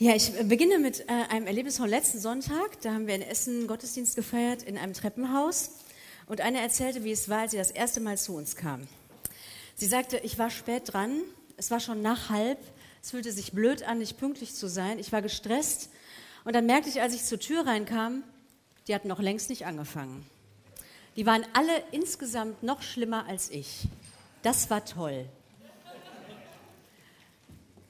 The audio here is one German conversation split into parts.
Ja, ich beginne mit äh, einem Erlebnis von letzten Sonntag. Da haben wir in Essen Gottesdienst gefeiert in einem Treppenhaus. Und eine erzählte, wie es war, als sie das erste Mal zu uns kam. Sie sagte, ich war spät dran, es war schon nach halb, es fühlte sich blöd an, nicht pünktlich zu sein, ich war gestresst. Und dann merkte ich, als ich zur Tür reinkam, die hatten noch längst nicht angefangen. Die waren alle insgesamt noch schlimmer als ich. Das war toll.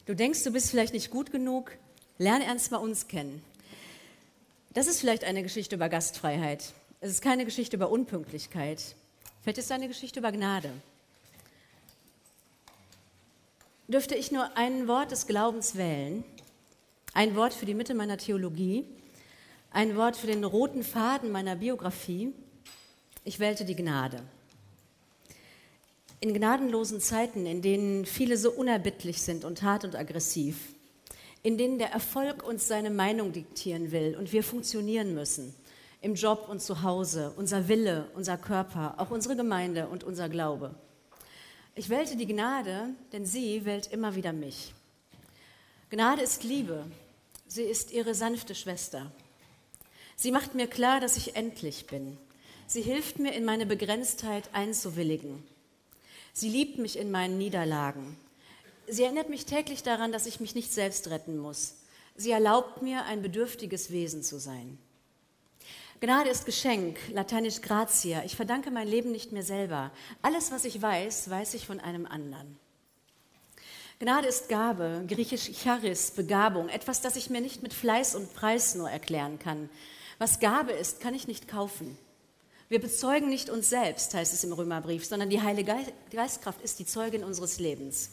Du denkst, du bist vielleicht nicht gut genug, Lern ernst mal uns kennen. Das ist vielleicht eine Geschichte über Gastfreiheit. Es ist keine Geschichte über Unpünktlichkeit. Vielleicht ist es eine Geschichte über Gnade. Dürfte ich nur ein Wort des Glaubens wählen, ein Wort für die Mitte meiner Theologie, ein Wort für den roten Faden meiner Biografie, ich wählte die Gnade. In gnadenlosen Zeiten, in denen viele so unerbittlich sind und hart und aggressiv, in denen der Erfolg uns seine Meinung diktieren will und wir funktionieren müssen. Im Job und zu Hause, unser Wille, unser Körper, auch unsere Gemeinde und unser Glaube. Ich wählte die Gnade, denn sie wählt immer wieder mich. Gnade ist Liebe. Sie ist ihre sanfte Schwester. Sie macht mir klar, dass ich endlich bin. Sie hilft mir, in meine Begrenztheit einzuwilligen. Sie liebt mich in meinen Niederlagen. Sie erinnert mich täglich daran, dass ich mich nicht selbst retten muss. Sie erlaubt mir, ein bedürftiges Wesen zu sein. Gnade ist Geschenk, lateinisch gratia. Ich verdanke mein Leben nicht mir selber. Alles, was ich weiß, weiß ich von einem anderen. Gnade ist Gabe, griechisch Charis, Begabung, etwas, das ich mir nicht mit Fleiß und Preis nur erklären kann. Was Gabe ist, kann ich nicht kaufen. Wir bezeugen nicht uns selbst, heißt es im Römerbrief, sondern die Heilige Geistkraft ist die Zeugin unseres Lebens.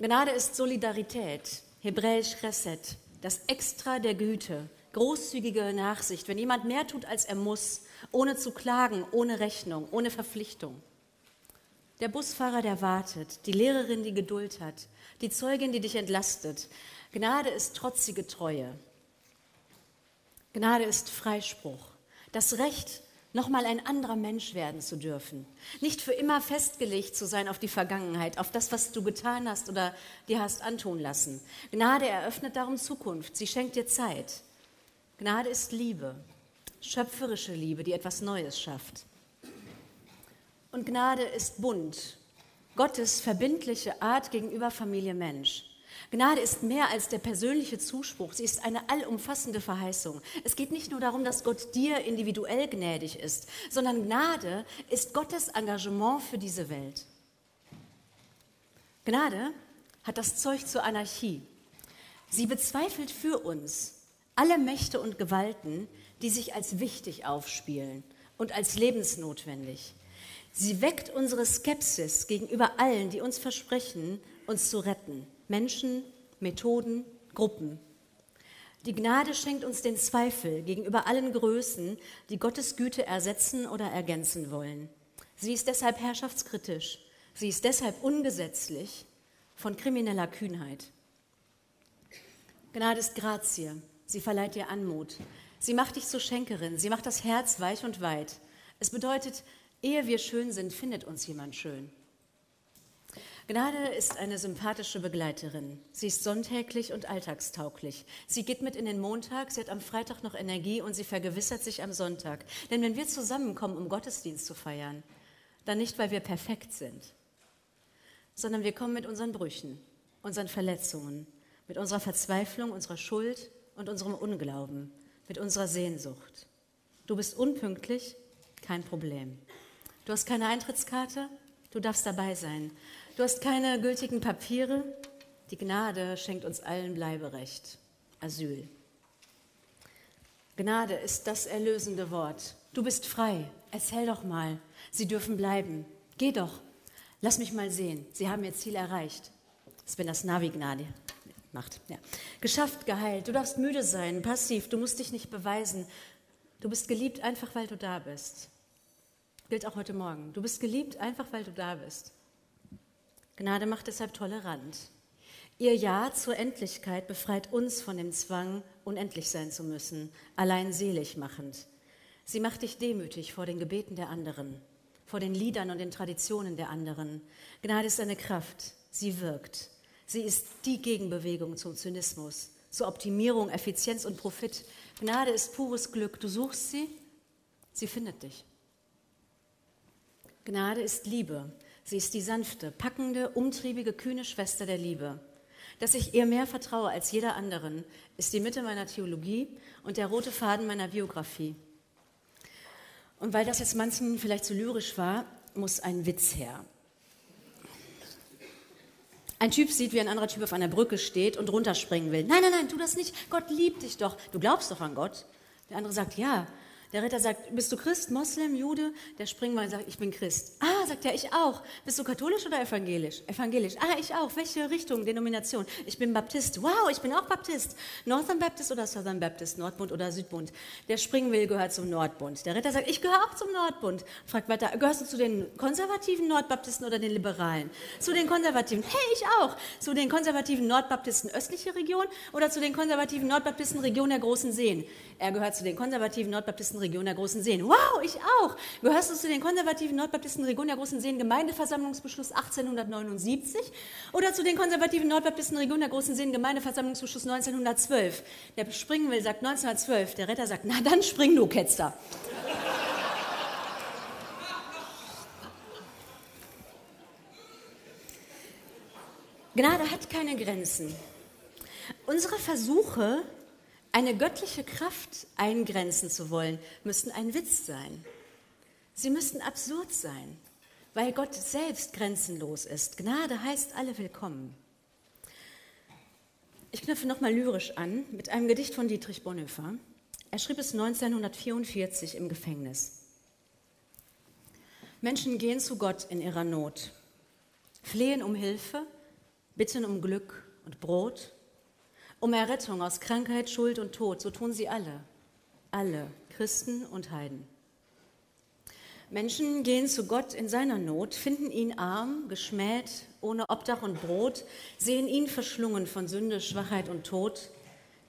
Gnade ist Solidarität, hebräisch Chesed, das Extra der Güte, großzügige Nachsicht, wenn jemand mehr tut, als er muss, ohne zu klagen, ohne Rechnung, ohne Verpflichtung. Der Busfahrer, der wartet, die Lehrerin, die Geduld hat, die Zeugin, die dich entlastet. Gnade ist trotzige Treue. Gnade ist Freispruch, das Recht, nochmal ein anderer Mensch werden zu dürfen. Nicht für immer festgelegt zu sein auf die Vergangenheit, auf das, was du getan hast oder dir hast antun lassen. Gnade eröffnet darum Zukunft. Sie schenkt dir Zeit. Gnade ist Liebe, schöpferische Liebe, die etwas Neues schafft. Und Gnade ist Bund, Gottes verbindliche Art gegenüber Familie Mensch. Gnade ist mehr als der persönliche Zuspruch, sie ist eine allumfassende Verheißung. Es geht nicht nur darum, dass Gott dir individuell gnädig ist, sondern Gnade ist Gottes Engagement für diese Welt. Gnade hat das Zeug zur Anarchie. Sie bezweifelt für uns alle Mächte und Gewalten, die sich als wichtig aufspielen und als lebensnotwendig. Sie weckt unsere Skepsis gegenüber allen, die uns versprechen, uns zu retten. Menschen, Methoden, Gruppen. Die Gnade schenkt uns den Zweifel gegenüber allen Größen, die Gottes Güte ersetzen oder ergänzen wollen. Sie ist deshalb herrschaftskritisch. Sie ist deshalb ungesetzlich von krimineller Kühnheit. Gnade ist Grazie. Sie verleiht dir Anmut. Sie macht dich zur Schenkerin. Sie macht das Herz weich und weit. Es bedeutet, ehe wir schön sind, findet uns jemand schön. Gnade ist eine sympathische Begleiterin. Sie ist sonntäglich und alltagstauglich. Sie geht mit in den Montag, sie hat am Freitag noch Energie und sie vergewissert sich am Sonntag. Denn wenn wir zusammenkommen, um Gottesdienst zu feiern, dann nicht, weil wir perfekt sind, sondern wir kommen mit unseren Brüchen, unseren Verletzungen, mit unserer Verzweiflung, unserer Schuld und unserem Unglauben, mit unserer Sehnsucht. Du bist unpünktlich, kein Problem. Du hast keine Eintrittskarte, du darfst dabei sein. Du hast keine gültigen Papiere. Die Gnade schenkt uns allen Bleiberecht, Asyl. Gnade ist das erlösende Wort. Du bist frei. Erzähl doch mal. Sie dürfen bleiben. Geh doch. Lass mich mal sehen. Sie haben ihr Ziel erreicht. Das ist, wenn das Navi Gnade macht. Ja. Geschafft, geheilt. Du darfst müde sein, passiv. Du musst dich nicht beweisen. Du bist geliebt einfach, weil du da bist. Gilt auch heute Morgen. Du bist geliebt einfach, weil du da bist. Gnade macht deshalb tolerant. Ihr Ja zur Endlichkeit befreit uns von dem Zwang, unendlich sein zu müssen, allein selig machend. Sie macht dich demütig vor den Gebeten der anderen, vor den Liedern und den Traditionen der anderen. Gnade ist eine Kraft, sie wirkt. Sie ist die Gegenbewegung zum Zynismus, zur Optimierung, Effizienz und Profit. Gnade ist pures Glück. Du suchst sie, sie findet dich. Gnade ist Liebe. Sie ist die sanfte, packende, umtriebige, kühne Schwester der Liebe. Dass ich ihr mehr vertraue als jeder anderen, ist die Mitte meiner Theologie und der rote Faden meiner Biografie. Und weil das jetzt manchen vielleicht zu lyrisch war, muss ein Witz her. Ein Typ sieht, wie ein anderer Typ auf einer Brücke steht und runterspringen will. Nein, nein, nein, tu das nicht. Gott liebt dich doch. Du glaubst doch an Gott. Der andere sagt, ja. Der Ritter sagt, bist du Christ, Moslem, Jude? Der Springmann sagt, ich bin Christ. Ah, sagt er, ich auch. Bist du katholisch oder evangelisch? Evangelisch. Ah, ich auch. Welche Richtung, Denomination? Ich bin Baptist. Wow, ich bin auch Baptist. Northern Baptist oder Southern Baptist? Nordbund oder Südbund? Der Springwill gehört zum Nordbund. Der Ritter sagt, ich gehöre auch zum Nordbund. Fragt weiter, gehörst du zu den konservativen Nordbaptisten oder den Liberalen? Zu den konservativen. Hey, ich auch. Zu den konservativen Nordbaptisten östliche Region oder zu den konservativen Nordbaptisten Region der großen Seen? Er gehört zu den konservativen Nordbaptisten Region der Großen Seen. Wow, ich auch. Gehörst du zu den konservativen Nordbaptisten Region der Großen Seen Gemeindeversammlungsbeschluss 1879 oder zu den konservativen Nordbaptisten Region der Großen Seen Gemeindeversammlungsbeschluss 1912? Der springen will, sagt 1912. Der Retter sagt, na dann spring du, Ketzer. Gnade hat keine Grenzen. Unsere Versuche, eine göttliche Kraft eingrenzen zu wollen, müssten ein Witz sein. Sie müssten absurd sein, weil Gott selbst grenzenlos ist. Gnade heißt alle willkommen. Ich knüpfe nochmal lyrisch an mit einem Gedicht von Dietrich Bonhoeffer. Er schrieb es 1944 im Gefängnis. Menschen gehen zu Gott in ihrer Not, flehen um Hilfe, bitten um Glück und Brot um Errettung aus Krankheit, Schuld und Tod. So tun sie alle, alle, Christen und Heiden. Menschen gehen zu Gott in seiner Not, finden ihn arm, geschmäht, ohne Obdach und Brot, sehen ihn verschlungen von Sünde, Schwachheit und Tod.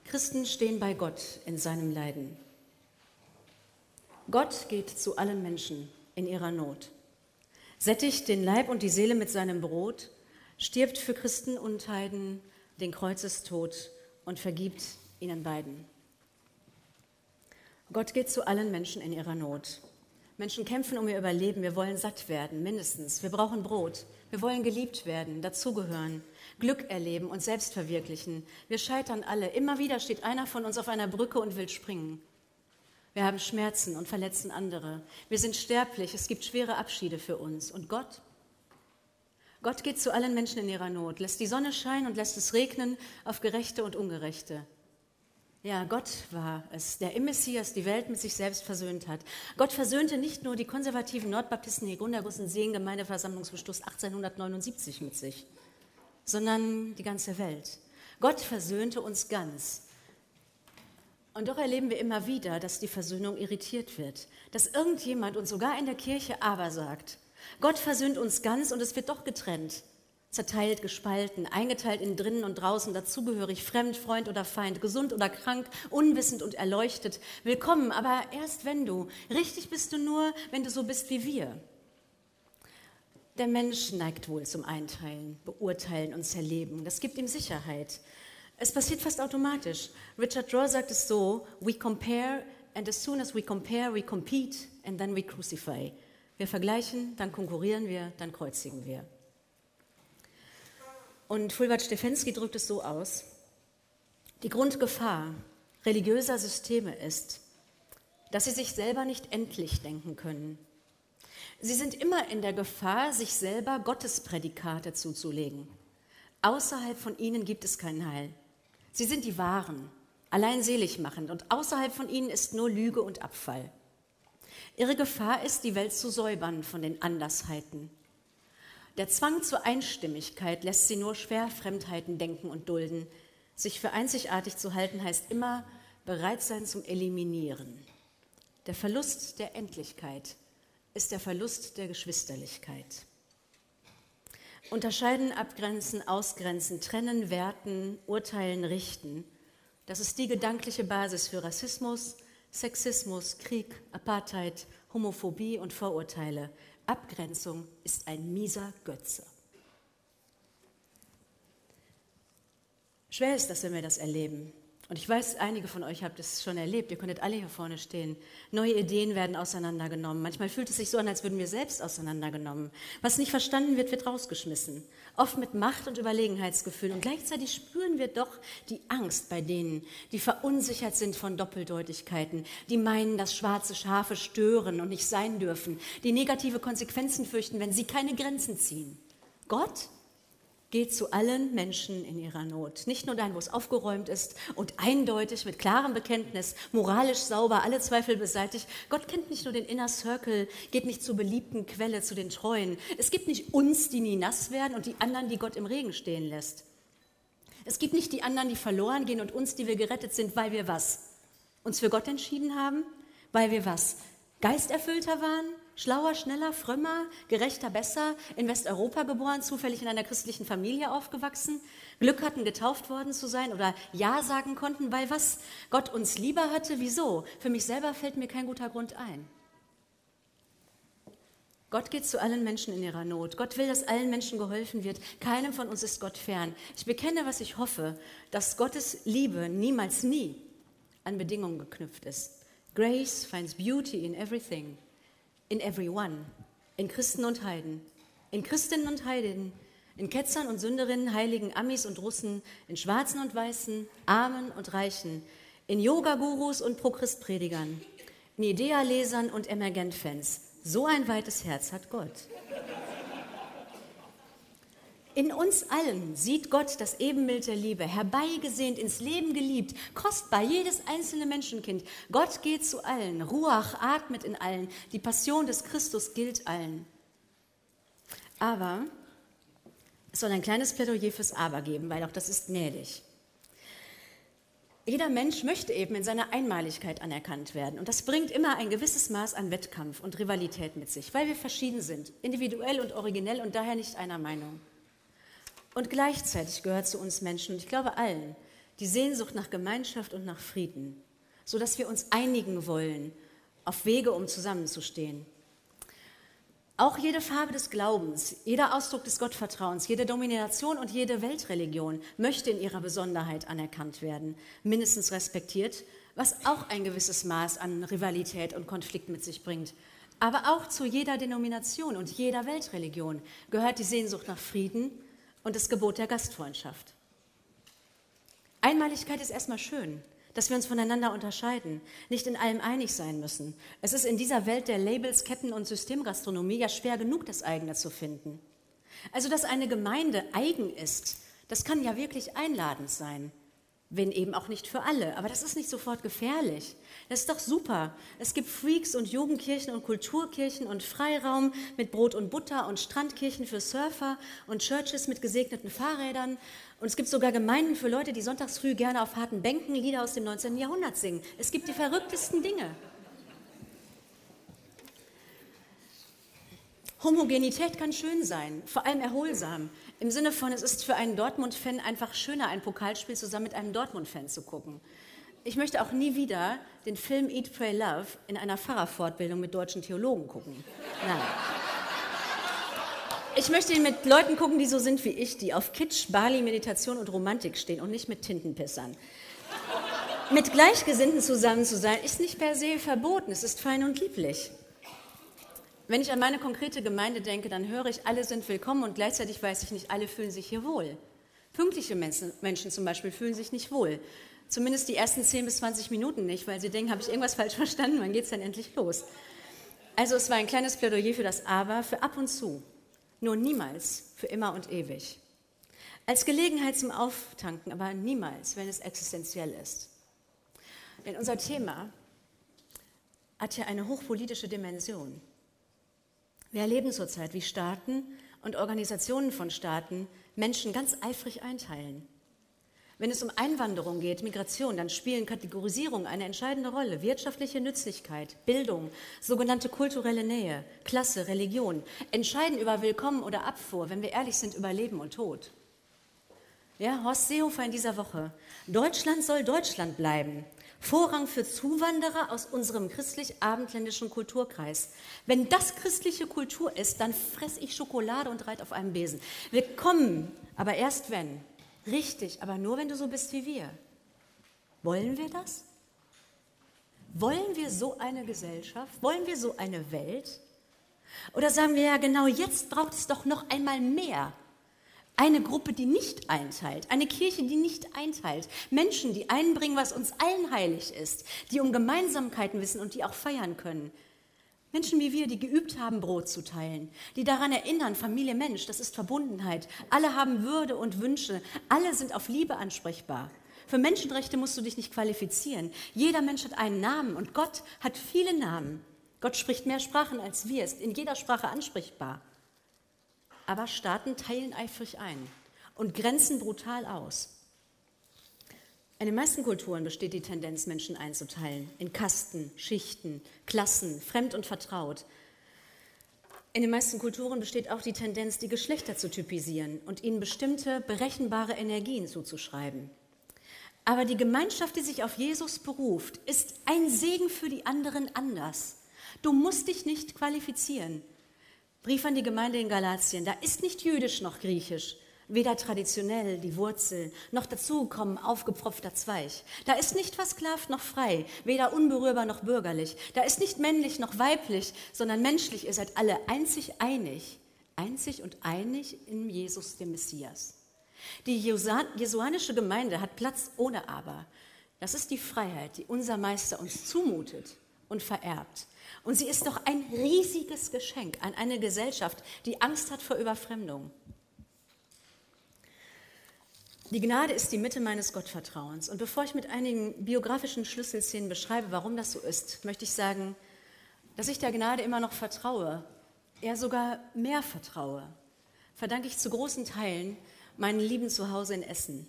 Christen stehen bei Gott in seinem Leiden. Gott geht zu allen Menschen in ihrer Not, sättigt den Leib und die Seele mit seinem Brot, stirbt für Christen und Heiden den Kreuzestod und vergibt ihnen beiden. Gott geht zu allen Menschen in ihrer Not. Menschen kämpfen um ihr Überleben. Wir wollen satt werden, mindestens. Wir brauchen Brot. Wir wollen geliebt werden, dazugehören, Glück erleben und selbst verwirklichen. Wir scheitern alle. Immer wieder steht einer von uns auf einer Brücke und will springen. Wir haben Schmerzen und verletzen andere. Wir sind sterblich. Es gibt schwere Abschiede für uns. Und Gott? Gott geht zu allen Menschen in ihrer Not, lässt die Sonne scheinen und lässt es regnen auf Gerechte und Ungerechte. Ja, Gott war es, der im Messias die Welt mit sich selbst versöhnt hat. Gott versöhnte nicht nur die konservativen Nordbaptisten Hegundergussen Seen Gemeindeversammlungsbeschluss 1879 mit sich, sondern die ganze Welt. Gott versöhnte uns ganz. Und doch erleben wir immer wieder, dass die Versöhnung irritiert wird, dass irgendjemand und sogar in der Kirche aber sagt, Gott versöhnt uns ganz und es wird doch getrennt. Zerteilt, gespalten, eingeteilt in drinnen und draußen, dazugehörig, fremd, Freund oder Feind, gesund oder krank, unwissend und erleuchtet. Willkommen, aber erst wenn du. Richtig bist du nur, wenn du so bist wie wir. Der Mensch neigt wohl zum Einteilen, Beurteilen und Zerleben. Das gibt ihm Sicherheit. Es passiert fast automatisch. Richard Rohr sagt es so: We compare, and as soon as we compare, we compete, and then we crucify. Wir vergleichen, dann konkurrieren wir, dann kreuzigen wir. Und Fulbert Stefensky drückt es so aus, die Grundgefahr religiöser Systeme ist, dass sie sich selber nicht endlich denken können. Sie sind immer in der Gefahr, sich selber Gottesprädikate zuzulegen. Außerhalb von ihnen gibt es kein Heil. Sie sind die Wahren, allein selig machend, und außerhalb von ihnen ist nur Lüge und Abfall. Ihre Gefahr ist, die Welt zu säubern von den Andersheiten. Der Zwang zur Einstimmigkeit lässt sie nur schwer Fremdheiten denken und dulden. Sich für einzigartig zu halten heißt immer bereit sein zum Eliminieren. Der Verlust der Endlichkeit ist der Verlust der Geschwisterlichkeit. Unterscheiden, abgrenzen, ausgrenzen, trennen, werten, urteilen, richten. Das ist die gedankliche Basis für Rassismus, Sexismus, Krieg, Apartheid, Homophobie und Vorurteile. Abgrenzung ist ein mieser Götze. Schwer ist das, wenn wir das erleben. Und ich weiß, einige von euch habt es schon erlebt. Ihr könntet alle hier vorne stehen. Neue Ideen werden auseinandergenommen. Manchmal fühlt es sich so an, als würden wir selbst auseinandergenommen. Was nicht verstanden wird, wird rausgeschmissen. Oft mit Macht und Überlegenheitsgefühl. Und gleichzeitig spüren wir doch die Angst bei denen, die verunsichert sind von Doppeldeutigkeiten, die meinen, dass schwarze Schafe stören und nicht sein dürfen, die negative Konsequenzen fürchten, wenn sie keine Grenzen ziehen. Gott geht zu allen Menschen in ihrer Not. Nicht nur dahin, wo es aufgeräumt ist und eindeutig mit klarem Bekenntnis, moralisch sauber, alle Zweifel beseitigt. Gott kennt nicht nur den Inner Circle, geht nicht zur beliebten Quelle, zu den Treuen. Es gibt nicht uns, die nie nass werden und die anderen, die Gott im Regen stehen lässt. Es gibt nicht die anderen, die verloren gehen und uns, die wir gerettet sind, weil wir was? Uns für Gott entschieden haben? Weil wir was? Geisterfüllter waren? Schlauer, schneller, frömmer, gerechter, besser, in Westeuropa geboren, zufällig in einer christlichen Familie aufgewachsen, Glück hatten, getauft worden zu sein oder Ja sagen konnten, weil was Gott uns lieber hatte, wieso? Für mich selber fällt mir kein guter Grund ein. Gott geht zu allen Menschen in ihrer Not. Gott will, dass allen Menschen geholfen wird. Keinem von uns ist Gott fern. Ich bekenne, was ich hoffe, dass Gottes Liebe niemals nie an Bedingungen geknüpft ist. Grace finds beauty in everything in everyone, in Christen und Heiden, in Christinnen und Heidinnen, in Ketzern und Sünderinnen, Heiligen, Amis und Russen, in Schwarzen und Weißen, Armen und Reichen, in Yoga-Gurus und Pro-Christ-Predigern, in Idea-Lesern und Emergent-Fans. So ein weites Herz hat Gott. In uns allen sieht Gott das Ebenbild der Liebe, herbeigesehnt, ins Leben geliebt, kostbar, jedes einzelne Menschenkind. Gott geht zu allen, Ruach atmet in allen, die Passion des Christus gilt allen. Aber es soll ein kleines Plädoyer fürs Aber geben, weil auch das ist gnädig. Jeder Mensch möchte eben in seiner Einmaligkeit anerkannt werden. Und das bringt immer ein gewisses Maß an Wettkampf und Rivalität mit sich, weil wir verschieden sind, individuell und originell und daher nicht einer Meinung. Und gleichzeitig gehört zu uns Menschen, und ich glaube allen, die Sehnsucht nach Gemeinschaft und nach Frieden, sodass wir uns einigen wollen auf Wege, um zusammenzustehen. Auch jede Farbe des Glaubens, jeder Ausdruck des Gottvertrauens, jede Domination und jede Weltreligion möchte in ihrer Besonderheit anerkannt werden, mindestens respektiert, was auch ein gewisses Maß an Rivalität und Konflikt mit sich bringt. Aber auch zu jeder Denomination und jeder Weltreligion gehört die Sehnsucht nach Frieden, und das Gebot der Gastfreundschaft. Einmaligkeit ist erstmal schön, dass wir uns voneinander unterscheiden, nicht in allem einig sein müssen. Es ist in dieser Welt der Labels, Ketten und Systemgastronomie ja schwer genug, das eigene zu finden. Also, dass eine Gemeinde eigen ist, das kann ja wirklich einladend sein wenn eben auch nicht für alle. Aber das ist nicht sofort gefährlich. Das ist doch super. Es gibt Freaks und Jugendkirchen und Kulturkirchen und Freiraum mit Brot und Butter und Strandkirchen für Surfer und Churches mit gesegneten Fahrrädern. Und es gibt sogar Gemeinden für Leute, die sonntags früh gerne auf harten Bänken Lieder aus dem 19. Jahrhundert singen. Es gibt die verrücktesten Dinge. Homogenität kann schön sein, vor allem erholsam. Im Sinne von, es ist für einen Dortmund-Fan einfach schöner, ein Pokalspiel zusammen mit einem Dortmund-Fan zu gucken. Ich möchte auch nie wieder den Film Eat, Pray, Love in einer Pfarrerfortbildung mit deutschen Theologen gucken. Nein. Ich möchte ihn mit Leuten gucken, die so sind wie ich, die auf Kitsch, Bali, Meditation und Romantik stehen und nicht mit Tintenpissern. Mit Gleichgesinnten zusammen zu sein, ist nicht per se verboten, es ist fein und lieblich. Wenn ich an meine konkrete Gemeinde denke, dann höre ich, alle sind willkommen und gleichzeitig weiß ich nicht, alle fühlen sich hier wohl. Pünktliche Menschen, zum Beispiel fühlen sich nicht wohl. Zumindest die ersten 10 bis 20 Minuten nicht, weil sie denken, habe ich irgendwas falsch verstanden, wann geht es denn endlich los? Also es war ein kleines Plädoyer für das Aber, für ab und zu, nur niemals für immer und ewig. Als Gelegenheit zum Auftanken, aber niemals, wenn es existenziell ist. Denn unser Thema hat ja eine hochpolitische Dimension. Wir erleben zurzeit, wie Staaten und Organisationen von Staaten Menschen ganz eifrig einteilen. Wenn es um Einwanderung geht, Migration, dann spielen Kategorisierung eine entscheidende Rolle. Wirtschaftliche Nützlichkeit, Bildung, sogenannte kulturelle Nähe, Klasse, Religion entscheiden über Willkommen oder Abfuhr, wenn wir ehrlich sind, über Leben und Tod. Ja, Horst Seehofer in dieser Woche. Deutschland soll Deutschland bleiben. Vorrang für Zuwanderer aus unserem christlich-abendländischen Kulturkreis. Wenn das christliche Kultur ist, dann fresse ich Schokolade und reite auf einem Besen. Willkommen, aber erst wenn. Richtig, aber nur wenn du so bist wie wir. Wollen wir das? Wollen wir so eine Gesellschaft? Wollen wir so eine Welt? Oder sagen wir ja genau, jetzt braucht es doch noch einmal mehr. Eine Gruppe, die nicht einteilt, eine Kirche, die nicht einteilt, Menschen, die einbringen, was uns allen heilig ist, die um Gemeinsamkeiten wissen und die auch feiern können. Menschen wie wir, die geübt haben, Brot zu teilen, die daran erinnern, Familie Mensch, das ist Verbundenheit. Alle haben Würde und Wünsche, alle sind auf Liebe ansprechbar. Für Menschenrechte musst du dich nicht qualifizieren. Jeder Mensch hat einen Namen und Gott hat viele Namen. Gott spricht mehr Sprachen als wir, ist in jeder Sprache ansprechbar. Aber Staaten teilen eifrig ein und grenzen brutal aus. In den meisten Kulturen besteht die Tendenz, Menschen einzuteilen in Kasten, Schichten, Klassen, fremd und vertraut. In den meisten Kulturen besteht auch die Tendenz, die Geschlechter zu typisieren und ihnen bestimmte berechenbare Energien zuzuschreiben. Aber die Gemeinschaft, die sich auf Jesus beruft, ist ein Segen für die anderen anders. Du musst dich nicht qualifizieren. Brief an die Gemeinde in Galatien, da ist nicht jüdisch noch griechisch, weder traditionell die Wurzel, noch dazugekommen aufgepfropfter Zweig. Da ist nicht versklavt noch frei, weder unberührbar noch bürgerlich. Da ist nicht männlich noch weiblich, sondern menschlich. Ihr seid alle einzig einig, einzig und einig in Jesus, dem Messias. Die jesuanische Gemeinde hat Platz ohne Aber. Das ist die Freiheit, die unser Meister uns zumutet und vererbt. Und sie ist doch ein riesiges Geschenk an eine Gesellschaft, die Angst hat vor Überfremdung. Die Gnade ist die Mitte meines Gottvertrauens. Und bevor ich mit einigen biografischen Schlüsselszenen beschreibe, warum das so ist, möchte ich sagen, dass ich der Gnade immer noch vertraue, eher sogar mehr vertraue, verdanke ich zu großen Teilen meinen lieben Zuhause in Essen.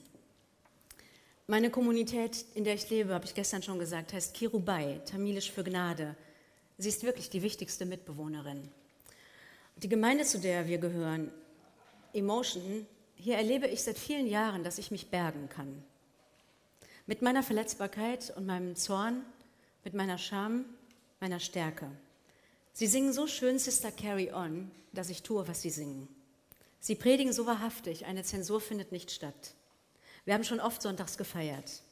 Meine Kommunität, in der ich lebe, habe ich gestern schon gesagt, heißt Kirubai, tamilisch für Gnade. Sie ist wirklich die wichtigste Mitbewohnerin. Die Gemeinde, zu der wir gehören, Emotion, hier erlebe ich seit vielen Jahren, dass ich mich bergen kann. Mit meiner Verletzbarkeit und meinem Zorn, mit meiner Scham, meiner Stärke. Sie singen so schön Sister Carry On, dass ich tue, was sie singen. Sie predigen so wahrhaftig, eine Zensur findet nicht statt. Wir haben schon oft sonntags gefeiert,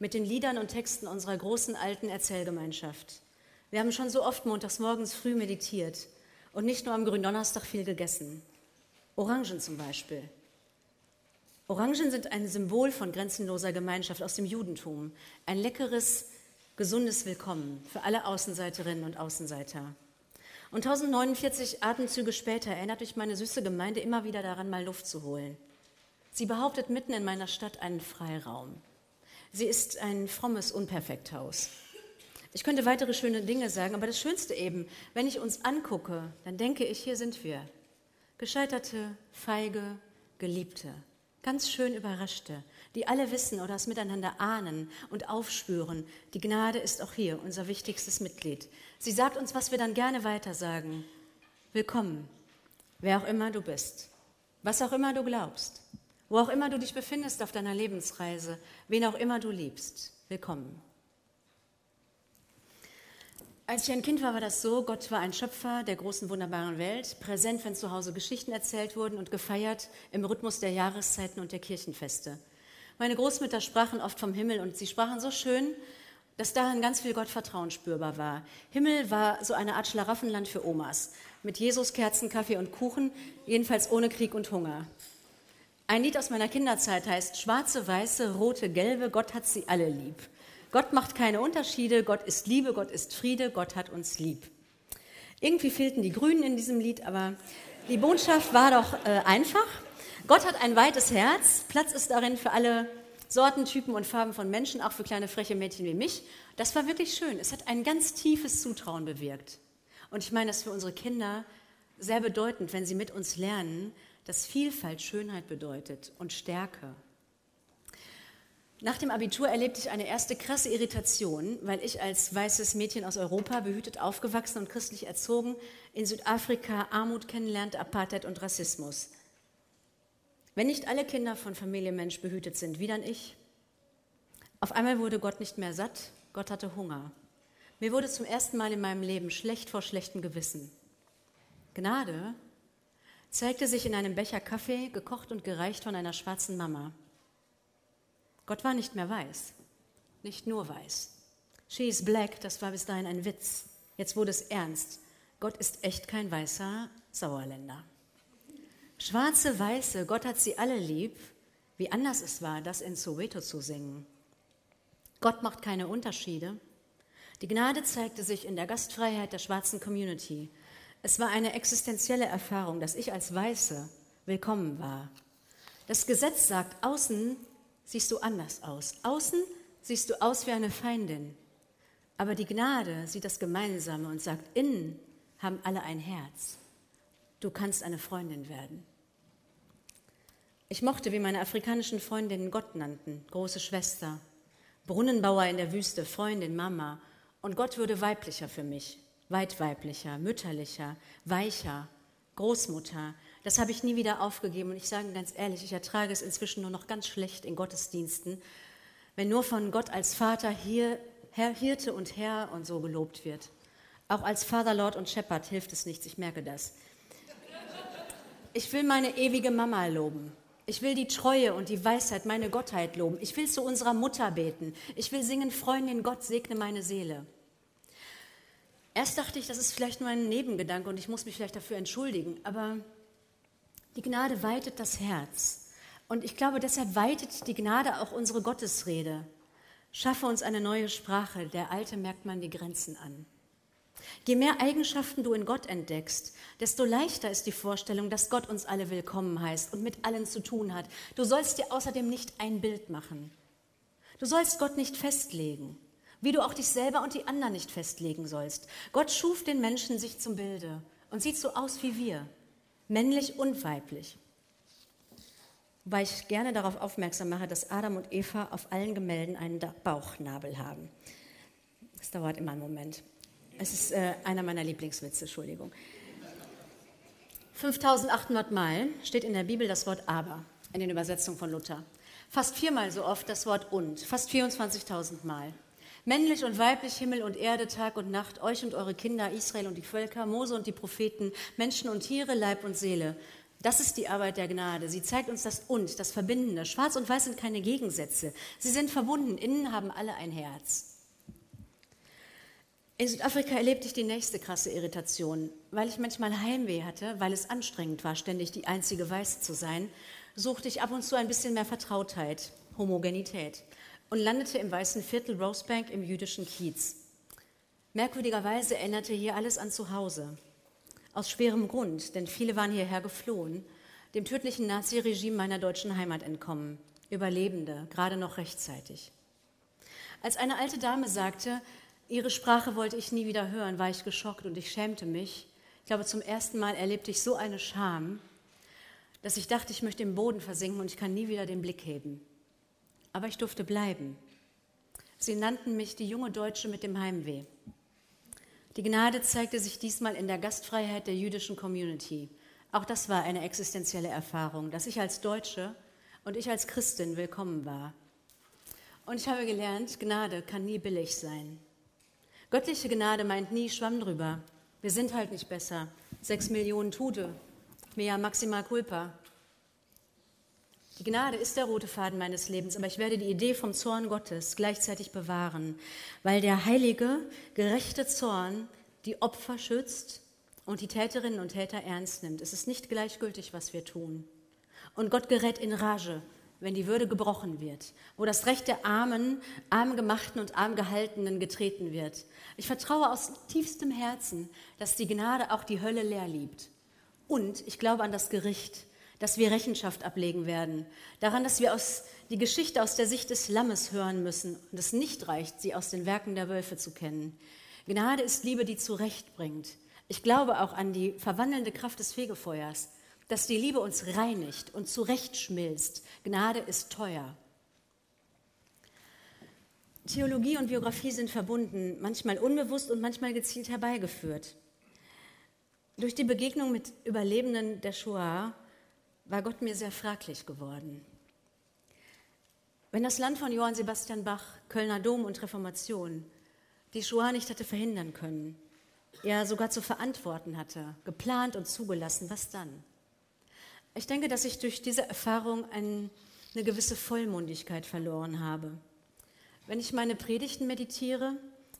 mit den Liedern und Texten unserer großen alten Erzählgemeinschaft. Wir haben schon so oft montags morgens früh meditiert und nicht nur am Gründonnerstag viel gegessen. Orangen zum Beispiel. Orangen sind ein Symbol von grenzenloser Gemeinschaft aus dem Judentum. Ein leckeres, gesundes Willkommen für alle Außenseiterinnen und Außenseiter. Und 1049 Atemzüge später erinnert mich meine süße Gemeinde immer wieder daran, mal Luft zu holen. Sie behauptet mitten in meiner Stadt einen Freiraum. Sie ist ein frommes Unperfekthaus. Ich könnte weitere schöne Dinge sagen, aber das Schönste eben, wenn ich uns angucke, dann denke ich, hier sind wir. Gescheiterte, feige, Geliebte, ganz schön Überraschte, die alle wissen oder es miteinander ahnen und aufspüren. Die Gnade ist auch hier unser wichtigstes Mitglied. Sie sagt uns, was wir dann gerne weitersagen. Willkommen, wer auch immer du bist, was auch immer du glaubst, wo auch immer du dich befindest auf deiner Lebensreise, wen auch immer du liebst. Willkommen. Als ich ein Kind war, war das so, Gott war ein Schöpfer der großen, wunderbaren Welt, präsent, wenn zu Hause Geschichten erzählt wurden und gefeiert im Rhythmus der Jahreszeiten und der Kirchenfeste. Meine Großmütter sprachen oft vom Himmel und sie sprachen so schön, dass darin ganz viel Gottvertrauen spürbar war. Himmel war so eine Art Schlaraffenland für Omas, mit Jesus, Kerzen, Kaffee und Kuchen, jedenfalls ohne Krieg und Hunger. Ein Lied aus meiner Kinderzeit heißt Schwarze, Weiße, Rote, Gelbe, Gott hat sie alle lieb. Gott macht keine Unterschiede, Gott ist Liebe, Gott ist Friede, Gott hat uns lieb. Irgendwie fehlten die Grünen in diesem Lied, aber die Botschaft war doch äh, einfach. Gott hat ein weites Herz, Platz ist darin für alle Sorten, Typen und Farben von Menschen, auch für kleine freche Mädchen wie mich. Das war wirklich schön. Es hat ein ganz tiefes Zutrauen bewirkt. Und ich meine, das ist für unsere Kinder sehr bedeutend, wenn sie mit uns lernen, dass Vielfalt Schönheit bedeutet und Stärke. Nach dem Abitur erlebte ich eine erste krasse Irritation, weil ich als weißes Mädchen aus Europa, behütet aufgewachsen und christlich erzogen, in Südafrika Armut kennenlernte, Apartheid und Rassismus. Wenn nicht alle Kinder von Familie Mensch behütet sind, wie dann ich? Auf einmal wurde Gott nicht mehr satt, Gott hatte Hunger. Mir wurde zum ersten Mal in meinem Leben schlecht vor schlechtem Gewissen. Gnade zeigte sich in einem Becher Kaffee, gekocht und gereicht von einer schwarzen Mama. Gott war nicht mehr weiß, nicht nur weiß. She is black, das war bis dahin ein Witz. Jetzt wurde es ernst. Gott ist echt kein weißer Sauerländer. Schwarze, Weiße, Gott hat sie alle lieb. Wie anders es war, das in Soweto zu singen. Gott macht keine Unterschiede. Die Gnade zeigte sich in der Gastfreiheit der schwarzen Community. Es war eine existenzielle Erfahrung, dass ich als Weiße willkommen war. Das Gesetz sagt, außen siehst du anders aus. Außen siehst du aus wie eine Feindin. Aber die Gnade sieht das Gemeinsame und sagt, innen haben alle ein Herz. Du kannst eine Freundin werden. Ich mochte, wie meine afrikanischen Freundinnen Gott nannten, große Schwester, Brunnenbauer in der Wüste, Freundin, Mama. Und Gott würde weiblicher für mich, weit weiblicher, mütterlicher, weicher, Großmutter. Das habe ich nie wieder aufgegeben. Und ich sage ganz ehrlich, ich ertrage es inzwischen nur noch ganz schlecht in Gottesdiensten, wenn nur von Gott als Vater hier Herr Hirte und Herr und so gelobt wird. Auch als Father, Lord und Shepherd hilft es nichts, ich merke das. Ich will meine ewige Mama loben. Ich will die Treue und die Weisheit, meine Gottheit loben. Ich will zu unserer Mutter beten. Ich will singen, Freundin, Gott segne meine Seele. Erst dachte ich, das ist vielleicht nur ein Nebengedanke und ich muss mich vielleicht dafür entschuldigen, aber die Gnade weitet das Herz. Und ich glaube, deshalb weitet die Gnade auch unsere Gottesrede. Schaffe uns eine neue Sprache, der alte merkt man die Grenzen an. Je mehr Eigenschaften du in Gott entdeckst, desto leichter ist die Vorstellung, dass Gott uns alle willkommen heißt und mit allen zu tun hat. Du sollst dir außerdem nicht ein Bild machen. Du sollst Gott nicht festlegen, wie du auch dich selber und die anderen nicht festlegen sollst. Gott schuf den Menschen sich zum Bilde und sieht so aus wie wir, männlich und weiblich. Wobei ich gerne darauf aufmerksam mache, dass Adam und Eva auf allen Gemälden einen Bauchnabel haben. Das dauert immer einen Moment. Es ist äh, einer meiner Lieblingswitze, Entschuldigung. 5800 Mal steht in der Bibel das Wort aber in den Übersetzungen von Luther. Fast viermal so oft das Wort und, fast 24.000 Mal. Männlich und weiblich, Himmel und Erde, Tag und Nacht, euch und eure Kinder, Israel und die Völker, Mose und die Propheten, Menschen und Tiere, Leib und Seele. Das ist die Arbeit der Gnade. Sie zeigt uns das Und, das Verbindende. Schwarz und Weiß sind keine Gegensätze. Sie sind verbunden. Innen haben alle ein Herz. In Südafrika erlebte ich die nächste krasse Irritation. Weil ich manchmal Heimweh hatte, weil es anstrengend war, ständig die einzige Weiße zu sein, suchte ich ab und zu ein bisschen mehr Vertrautheit, Homogenität und landete im weißen Viertel Rosebank im jüdischen Kiez. Merkwürdigerweise erinnerte hier alles an zu Hause. Aus schwerem Grund, denn viele waren hierher geflohen, dem tödlichen Naziregime meiner deutschen Heimat entkommen. Überlebende, gerade noch rechtzeitig. Als eine alte Dame sagte, ihre Sprache wollte ich nie wieder hören, war ich geschockt und ich schämte mich. Ich glaube, zum ersten Mal erlebte ich so eine Scham, dass ich dachte, ich möchte im Boden versinken und ich kann nie wieder den Blick heben. Aber ich durfte bleiben. Sie nannten mich die junge Deutsche mit dem Heimweh. Die Gnade zeigte sich diesmal in der Gastfreiheit der jüdischen Community. Auch das war eine existenzielle Erfahrung, dass ich als Deutsche und ich als Christin willkommen war. Und ich habe gelernt, Gnade kann nie billig sein. Göttliche Gnade meint nie Schwamm drüber. Wir sind halt nicht besser. Sechs Millionen Tute, mea maxima culpa. Die Gnade ist der rote Faden meines Lebens, aber ich werde die Idee vom Zorn Gottes gleichzeitig bewahren, weil der heilige, gerechte Zorn die Opfer schützt und die Täterinnen und Täter ernst nimmt. Es ist nicht gleichgültig, was wir tun. Und Gott gerät in Rage, wenn die Würde gebrochen wird, wo das Recht der Armen, Armgemachten und Armgehaltenen getreten wird. Ich vertraue aus tiefstem Herzen, dass die Gnade auch die Hölle leer liebt. Und ich glaube an das Gericht, dass wir Rechenschaft ablegen werden, daran, dass wir aus, die Geschichte aus der Sicht des Lammes hören müssen und es nicht reicht, sie aus den Werken der Wölfe zu kennen. Gnade ist Liebe, die zurechtbringt. Ich glaube auch an die verwandelnde Kraft des Fegefeuers, dass die Liebe uns reinigt und zurechtschmilzt. Gnade ist teuer. Theologie und Biografie sind verbunden, manchmal unbewusst und manchmal gezielt herbeigeführt. Durch die Begegnung mit Überlebenden der Shoah war Gott mir sehr fraglich geworden. Wenn das Land von Johann Sebastian Bach, Kölner Dom und Reformation die Shoah nicht hätte verhindern können, ja sogar zu verantworten hatte, geplant und zugelassen, was dann? Ich denke, dass ich durch diese Erfahrung ein eine gewisse Vollmundigkeit verloren habe. Wenn ich meine Predigten meditiere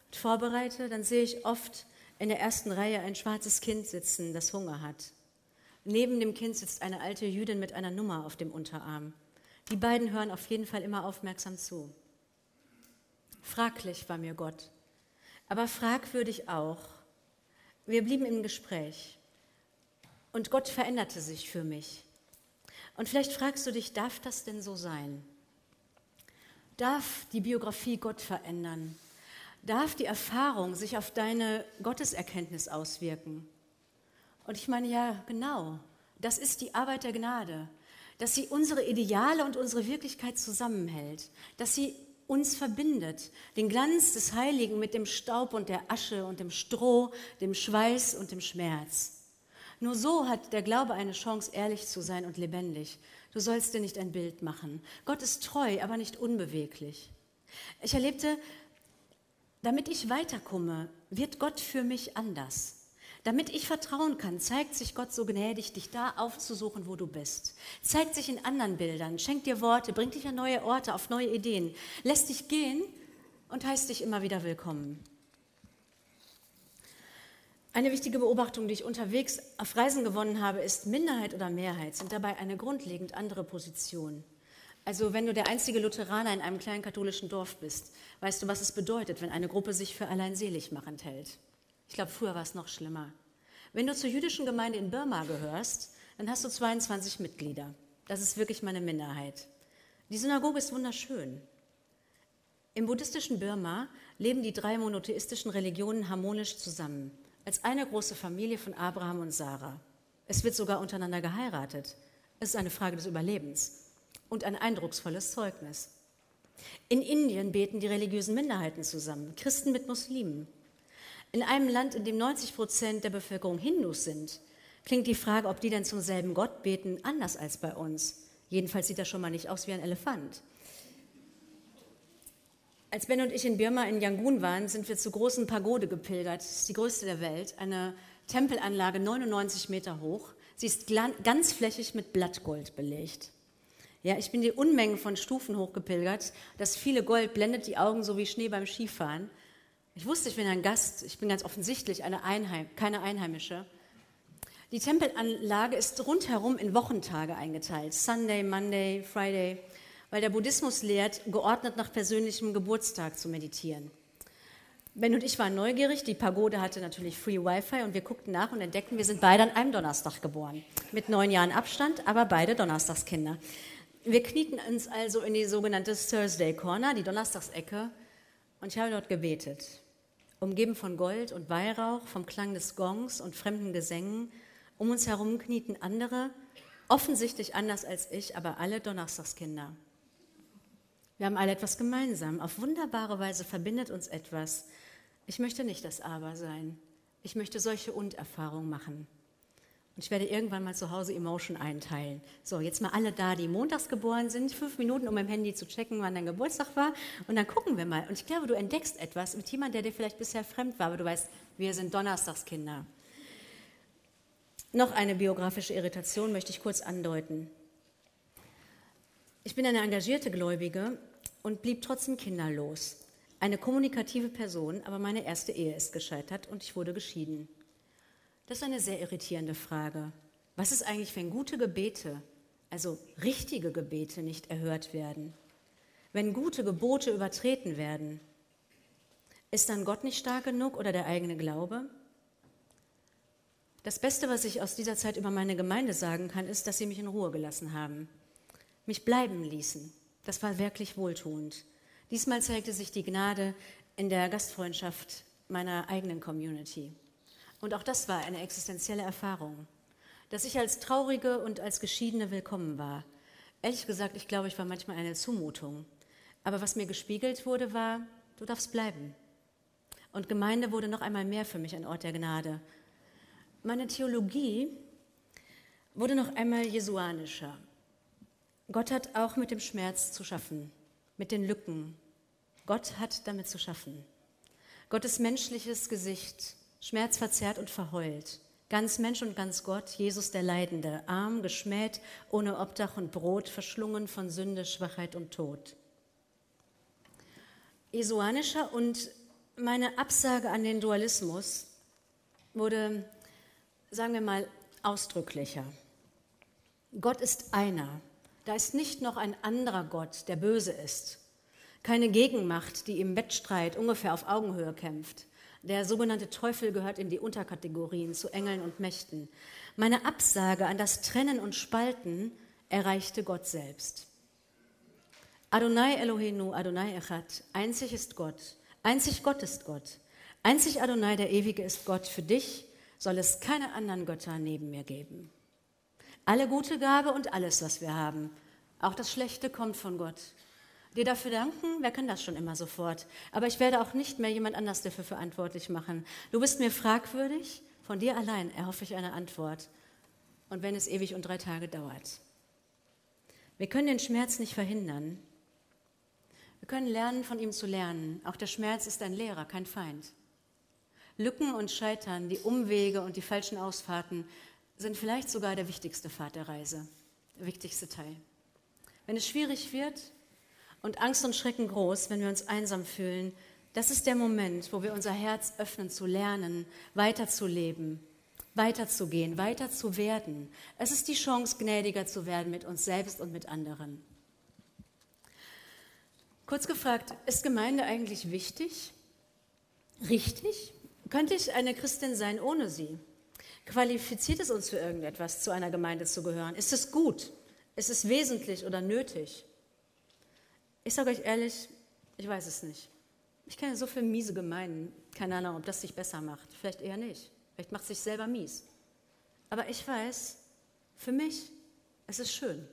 und vorbereite, dann sehe ich oft in der ersten Reihe ein schwarzes Kind sitzen, das Hunger hat. Neben dem Kind sitzt eine alte Jüdin mit einer Nummer auf dem Unterarm. Die beiden hören auf jeden Fall immer aufmerksam zu. Fraglich war mir Gott, aber fragwürdig auch. Wir blieben im Gespräch und Gott veränderte sich für mich. Und vielleicht fragst du dich, darf das denn so sein? Darf die Biografie Gott verändern? Darf die Erfahrung sich auf deine Gotteserkenntnis auswirken? Und ich meine, ja, genau, das ist die Arbeit der Gnade, dass sie unsere Ideale und unsere Wirklichkeit zusammenhält, dass sie uns verbindet, den Glanz des Heiligen mit dem Staub und der Asche und dem Stroh, dem Schweiß und dem Schmerz. Nur so hat der Glaube eine Chance, ehrlich zu sein und lebendig. Du sollst dir nicht ein Bild machen. Gott ist treu, aber nicht unbeweglich. Ich erlebte, damit ich weiterkomme, wird Gott für mich anders. Damit ich vertrauen kann, zeigt sich Gott so gnädig, dich da aufzusuchen, wo du bist. Zeigt sich in anderen Bildern, schenkt dir Worte, bringt dich an neue Orte, auf neue Ideen, lässt dich gehen und heißt dich immer wieder willkommen. Eine wichtige Beobachtung, die ich unterwegs auf Reisen gewonnen habe, ist, Minderheit oder Mehrheit sind dabei eine grundlegend andere Position. Also wenn du der einzige Lutheraner in einem kleinen katholischen Dorf bist, weißt du, was es bedeutet, wenn eine Gruppe sich für allein selig machend hält. Ich glaube, früher war es noch schlimmer. Wenn du zur jüdischen Gemeinde in Burma gehörst, dann hast du 22 Mitglieder. Das ist wirklich meine Minderheit. Die Synagoge ist wunderschön. Im buddhistischen Burma leben die drei monotheistischen Religionen harmonisch zusammen als eine große Familie von Abraham und Sarah. Es wird sogar untereinander geheiratet. Es ist eine Frage des Überlebens und ein eindrucksvolles Zeugnis. In Indien beten die religiösen Minderheiten zusammen, Christen mit Muslimen. In einem Land, in dem 90 Prozent der Bevölkerung Hindus sind, klingt die Frage, ob die denn zum selben Gott beten, anders als bei uns. Jedenfalls sieht das schon mal nicht aus wie ein Elefant. Als Ben und ich in Birma in Yangon waren, sind wir zur großen Pagode gepilgert. Das ist die größte der Welt. Eine Tempelanlage 99 Meter hoch. Sie ist ganzflächig mit Blattgold belegt. Ja, ich bin die Unmengen von Stufen hochgepilgert. Das viele Gold blendet die Augen so wie Schnee beim Skifahren. Ich wusste, ich bin ein Gast. Ich bin ganz offensichtlich eine Einheim keine Einheimische. Die Tempelanlage ist rundherum in Wochentage eingeteilt. Sunday, Monday, Friday weil der Buddhismus lehrt, geordnet nach persönlichem Geburtstag zu meditieren. Ben und ich waren neugierig, die Pagode hatte natürlich Free Wi-Fi und wir guckten nach und entdeckten, wir sind beide an einem Donnerstag geboren. Mit neun Jahren Abstand, aber beide Donnerstagskinder. Wir knieten uns also in die sogenannte Thursday Corner, die Donnerstagsecke, und ich habe dort gebetet. Umgeben von Gold und Weihrauch, vom Klang des Gongs und fremden Gesängen. Um uns herum knieten andere, offensichtlich anders als ich, aber alle Donnerstagskinder. Wir haben alle etwas gemeinsam. Auf wunderbare Weise verbindet uns etwas. Ich möchte nicht das Aber sein. Ich möchte solche Und-Erfahrungen machen. Und ich werde irgendwann mal zu Hause Emotion einteilen. So, jetzt mal alle da, die montags geboren sind, fünf Minuten, um im Handy zu checken, wann dein Geburtstag war. Und dann gucken wir mal. Und ich glaube, du entdeckst etwas mit jemandem, der dir vielleicht bisher fremd war, aber du weißt, wir sind Donnerstagskinder. Noch eine biografische Irritation möchte ich kurz andeuten. Ich bin eine engagierte Gläubige und blieb trotzdem kinderlos. Eine kommunikative Person, aber meine erste Ehe ist gescheitert und ich wurde geschieden. Das ist eine sehr irritierende Frage. Was ist eigentlich, wenn gute Gebete, also richtige Gebete, nicht erhört werden? Wenn gute Gebote übertreten werden, ist dann Gott nicht stark genug oder der eigene Glaube? Das Beste, was ich aus dieser Zeit über meine Gemeinde sagen kann, ist, dass sie mich in Ruhe gelassen haben, mich bleiben ließen, das war wirklich wohltuend. Diesmal zeigte sich die Gnade in der Gastfreundschaft meiner eigenen Community. Und auch das war eine existenzielle Erfahrung, dass ich als Traurige und als Geschiedene willkommen war. Ehrlich gesagt, ich glaube, ich war manchmal eine Zumutung. Aber was mir gespiegelt wurde, war, du darfst bleiben. Und Gemeinde wurde noch einmal mehr für mich ein Ort der Gnade. Meine Theologie wurde noch einmal jesuanischer. Gott hat auch mit dem Schmerz zu schaffen, mit den Lücken. Gott hat damit zu schaffen. Gottes menschliches Gesicht, schmerzverzerrt und verheult, Ganz Mensch und ganz Gott, Jesus der Leidende, arm, geschmäht, ohne Obdach und Brot, verschlungen von Sünde, Schwachheit und Tod. Jesuanischer und meine Absage an den Dualismus wurde, sagen wir mal, ausdrücklicher. Gott ist einer. Da ist nicht noch ein anderer Gott, der böse ist. Keine Gegenmacht, die im Wettstreit ungefähr auf Augenhöhe kämpft. Der sogenannte Teufel gehört in die Unterkategorien zu Engeln und Mächten. Meine Absage an das Trennen und Spalten erreichte Gott selbst. Adonai Elohenu, Adonai Echad, einzig ist Gott, einzig Gott ist Gott, einzig Adonai, der Ewige ist Gott. Für dich soll es keine anderen Götter neben mir geben. Alle gute Gabe und alles, was wir haben, auch das Schlechte kommt von Gott. Dir dafür danken, wer kann das schon immer sofort? Aber ich werde auch nicht mehr jemand anders dafür verantwortlich machen. Du bist mir fragwürdig, von dir allein erhoffe ich eine Antwort. Und wenn es ewig und drei Tage dauert. Wir können den Schmerz nicht verhindern. Wir können lernen, von ihm zu lernen. Auch der Schmerz ist ein Lehrer, kein Feind. Lücken und Scheitern, die Umwege und die falschen Ausfahrten sind vielleicht sogar der wichtigste Pfad der Reise, der wichtigste Teil. Wenn es schwierig wird, und Angst und Schrecken groß, wenn wir uns einsam fühlen. Das ist der Moment, wo wir unser Herz öffnen zu lernen, weiterzuleben, weiterzugehen, weiter zu werden. Es ist die Chance, gnädiger zu werden mit uns selbst und mit anderen. Kurz gefragt, ist Gemeinde eigentlich wichtig? Richtig? Könnte ich eine Christin sein ohne sie? Qualifiziert es uns für irgendetwas, zu einer Gemeinde zu gehören? Ist es gut? Ist es wesentlich oder nötig? Ich sage euch ehrlich, ich weiß es nicht. Ich kenne so viele miese Gemeinden. Keine Ahnung, ob das sich besser macht. Vielleicht eher nicht. Vielleicht macht es sich selber mies. Aber ich weiß, für mich, es ist schön.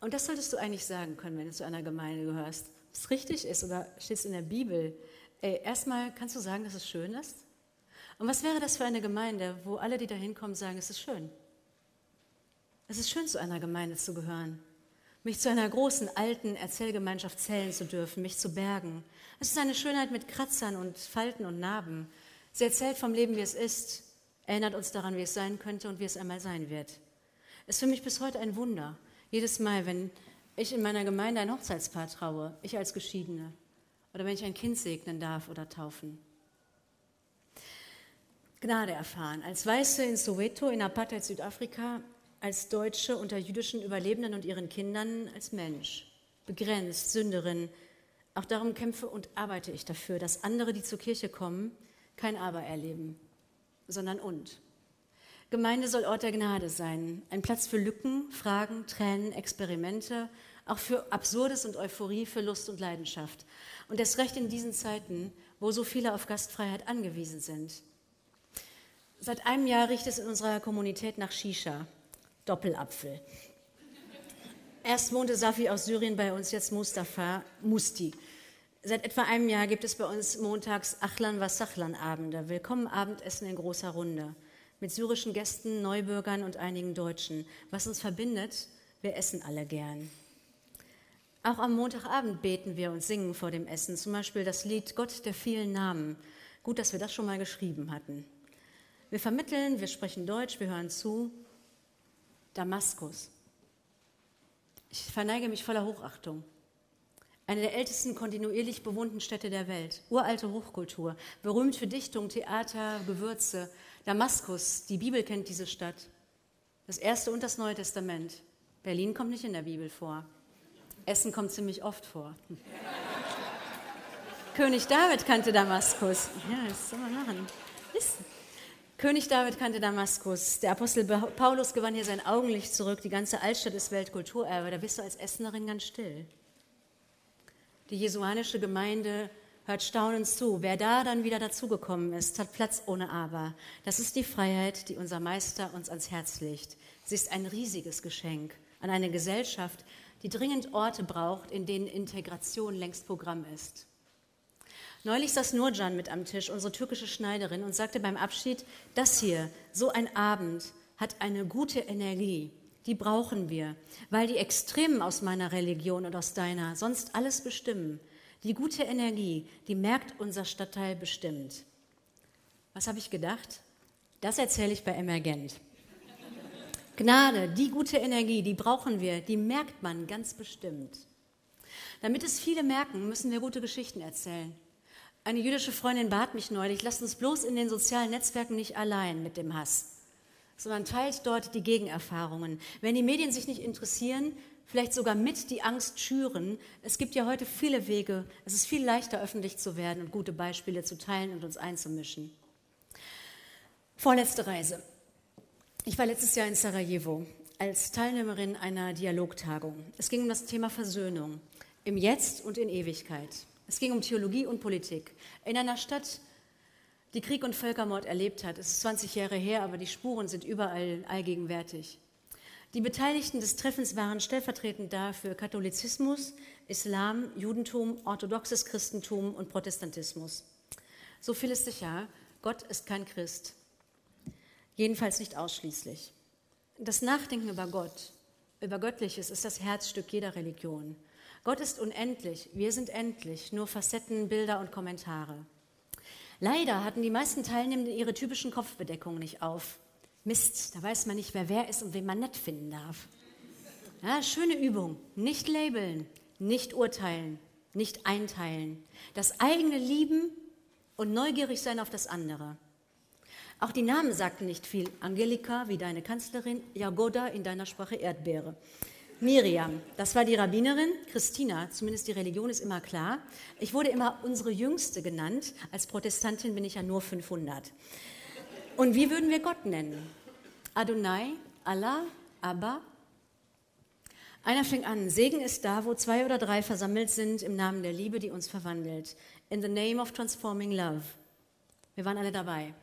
Und das solltest du eigentlich sagen können, wenn du zu einer Gemeinde gehörst. Ob es richtig ist oder steht es in der Bibel. Ey, erstmal kannst du sagen, dass es schön ist. Und was wäre das für eine Gemeinde, wo alle, die da hinkommen, sagen, es ist schön? Es ist schön, zu einer Gemeinde zu gehören mich zu einer großen alten Erzählgemeinschaft zählen zu dürfen, mich zu bergen. Es ist eine Schönheit mit Kratzern und Falten und Narben. Sie erzählt vom Leben, wie es ist, erinnert uns daran, wie es sein könnte und wie es einmal sein wird. Es ist für mich bis heute ein Wunder. Jedes Mal, wenn ich in meiner Gemeinde ein Hochzeitspaar traue, ich als Geschiedene, oder wenn ich ein Kind segnen darf oder taufen. Gnade erfahren. Als Weiße in Soweto in Apartheid Südafrika als Deutsche unter jüdischen Überlebenden und ihren Kindern als Mensch, begrenzt, Sünderin. Auch darum kämpfe und arbeite ich dafür, dass andere, die zur Kirche kommen, kein Aber erleben, sondern und. Gemeinde soll Ort der Gnade sein, ein Platz für Lücken, Fragen, Tränen, Experimente, auch für Absurdes und Euphorie, für Lust und Leidenschaft. Und erst recht in diesen Zeiten, wo so viele auf Gastfreiheit angewiesen sind. Seit einem Jahr riecht es in unserer Kommunität nach Shisha. Doppelapfel. Erst wohnte Safi aus Syrien bei uns, jetzt Mustafa Musti. Seit etwa einem Jahr gibt es bei uns montags Achlan Wasachlan Abende, Willkommen Abendessen in großer Runde, mit syrischen Gästen, Neubürgern und einigen Deutschen. Was uns verbindet, wir essen alle gern. Auch am Montagabend beten wir und singen vor dem Essen, zum Beispiel das Lied Gott der vielen Namen. Gut, dass wir das schon mal geschrieben hatten. Wir vermitteln, wir sprechen Deutsch, wir hören zu Damaskus. Ich verneige mich voller Hochachtung. Eine der ältesten kontinuierlich bewohnten Städte der Welt. Uralte Hochkultur, berühmt für Dichtung, Theater, Gewürze. Damaskus, die Bibel kennt diese Stadt. Das Erste und das Neue Testament. Berlin kommt nicht in der Bibel vor. Essen kommt ziemlich oft vor. König David kannte Damaskus. Ja, das soll man machen. Ist, König David kannte Damaskus. Der Apostel Paulus gewann hier sein Augenlicht zurück. Die ganze Altstadt ist Weltkulturerbe. Da bist du als Essenerin ganz still. Die jesuanische Gemeinde hört staunend zu. Wer da dann wieder dazugekommen ist, hat Platz ohne Aber. Das ist die Freiheit, die unser Meister uns ans Herz legt. Sie ist ein riesiges Geschenk an eine Gesellschaft, die dringend Orte braucht, in denen Integration längst Programm ist. Neulich saß Nurcan mit am Tisch, unsere türkische Schneiderin, und sagte beim Abschied, das hier, so ein Abend, hat eine gute Energie. Die brauchen wir, weil die Extremen aus meiner Religion und aus deiner sonst alles bestimmen. Die gute Energie, die merkt unser Stadtteil bestimmt. Was habe ich gedacht? Das erzähle ich bei Emergent. Gnade, die gute Energie, die brauchen wir, die merkt man ganz bestimmt. Damit es viele merken, müssen wir gute Geschichten erzählen. Eine jüdische Freundin bat mich neulich, lasst uns bloß in den sozialen Netzwerken nicht allein mit dem Hass, sondern teilt dort die Gegenerfahrungen. Wenn die Medien sich nicht interessieren, vielleicht sogar mit die Angst schüren. Es gibt ja heute viele Wege. Es ist viel leichter, öffentlich zu werden und gute Beispiele zu teilen und uns einzumischen. Vorletzte Reise. Ich war letztes Jahr in Sarajevo als Teilnehmerin einer Dialogtagung. Es ging um das Thema Versöhnung im Jetzt und in Ewigkeit. Es ging um Theologie und Politik. In einer Stadt, die Krieg und Völkermord erlebt hat. Es ist 20 Jahre her, aber die Spuren sind überall allgegenwärtig. Die Beteiligten des Treffens waren stellvertretend da für Katholizismus, Islam, Judentum, orthodoxes Christentum und Protestantismus. So viel ist sicher, Gott ist kein Christ. Jedenfalls nicht ausschließlich. Das Nachdenken über Gott, über Göttliches, ist das Herzstück jeder Religion. Gott ist unendlich, wir sind endlich, nur Facetten, Bilder und Kommentare. Leider hatten die meisten Teilnehmenden ihre typischen Kopfbedeckungen nicht auf. Mist, da weiß man nicht, wer wer ist und wen man nett finden darf. Ja, schöne Übung. Nicht labeln, nicht urteilen, nicht einteilen. Das eigene lieben und neugierig sein auf das andere. Auch die Namen sagten nicht viel. Angelika wie deine Kanzlerin, Jagoda in deiner Sprache Erdbeere. Miriam, das war die Rabbinerin. Christina, zumindest die Religion ist immer klar. Ich wurde immer unsere Jüngste genannt. Als Protestantin bin ich ja nur 500. Und wie würden wir Gott nennen? Adonai, Allah, Abba? Einer fing an, Segen ist da, wo zwei oder drei versammelt sind im Namen der Liebe, die uns verwandelt. In the name of transforming love. Wir waren alle dabei.